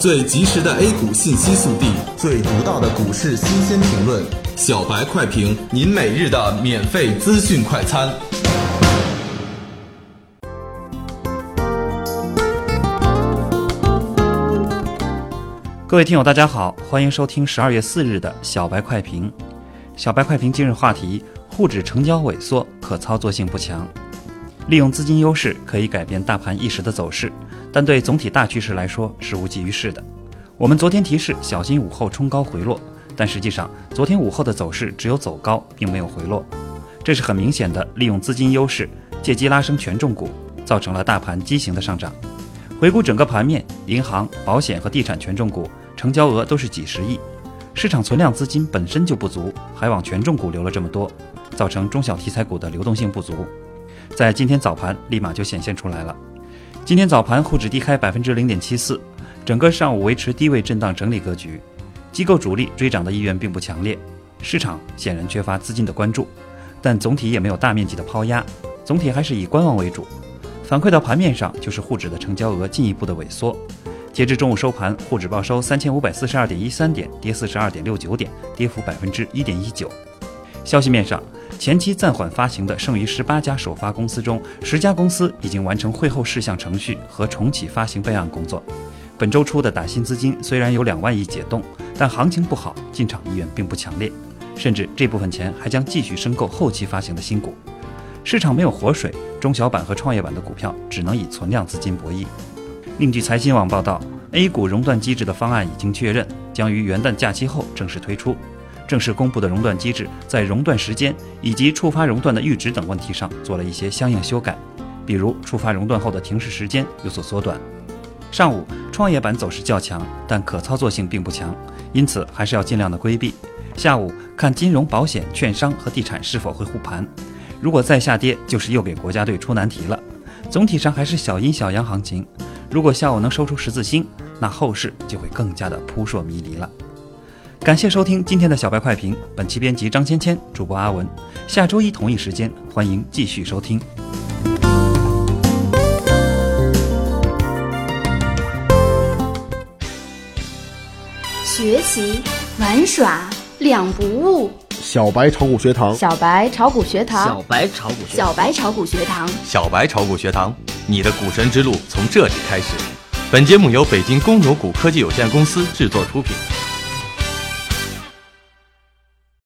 最及时的 A 股信息速递，最独到的股市新鲜评论，小白快评，您每日的免费资讯快餐。各位听友，大家好，欢迎收听十二月四日的小白快评。小白快评今日话题：沪指成交萎缩，可操作性不强。利用资金优势可以改变大盘一时的走势，但对总体大趋势来说是无济于事的。我们昨天提示小心午后冲高回落，但实际上昨天午后的走势只有走高，并没有回落。这是很明显的利用资金优势，借机拉升权重股，造成了大盘畸形的上涨。回顾整个盘面，银行、保险和地产权重股成交额都是几十亿，市场存量资金本身就不足，还往权重股流了这么多，造成中小题材股的流动性不足。在今天早盘立马就显现出来了。今天早盘沪指低开百分之零点七四，整个上午维持低位震荡整理格局，机构主力追涨的意愿并不强烈，市场显然缺乏资金的关注，但总体也没有大面积的抛压，总体还是以观望为主。反馈到盘面上就是沪指的成交额进一步的萎缩，截至中午收盘，沪指报收三千五百四十二点一三点，跌四十二点六九点，跌幅百分之一点一九。消息面上。前期暂缓发行的剩余十八家首发公司中，十家公司已经完成会后事项程序和重启发行备案工作。本周初的打新资金虽然有两万亿解冻，但行情不好，进场意愿并不强烈，甚至这部分钱还将继续申购后期发行的新股。市场没有活水，中小板和创业板的股票只能以存量资金博弈。另据财新网报道，A 股熔断机制的方案已经确认，将于元旦假期后正式推出。正式公布的熔断机制，在熔断时间以及触发熔断的阈值等问题上做了一些相应修改，比如触发熔断后的停市时间有所缩短。上午创业板走势较强，但可操作性并不强，因此还是要尽量的规避。下午看金融、保险、券商和地产是否会护盘，如果再下跌，就是又给国家队出难题了。总体上还是小阴小阳行情，如果下午能收出十字星，那后市就会更加的扑朔迷离了。感谢收听今天的小白快评，本期编辑张芊芊，主播阿文。下周一同一时间，欢迎继续收听。学习玩耍两不误。小白炒股学堂，小白炒股学堂，小白炒股学，小白炒股学堂，小白炒股学堂，你的股神之路从这里开始。本节目由北京公牛股科技有限公司制作出品。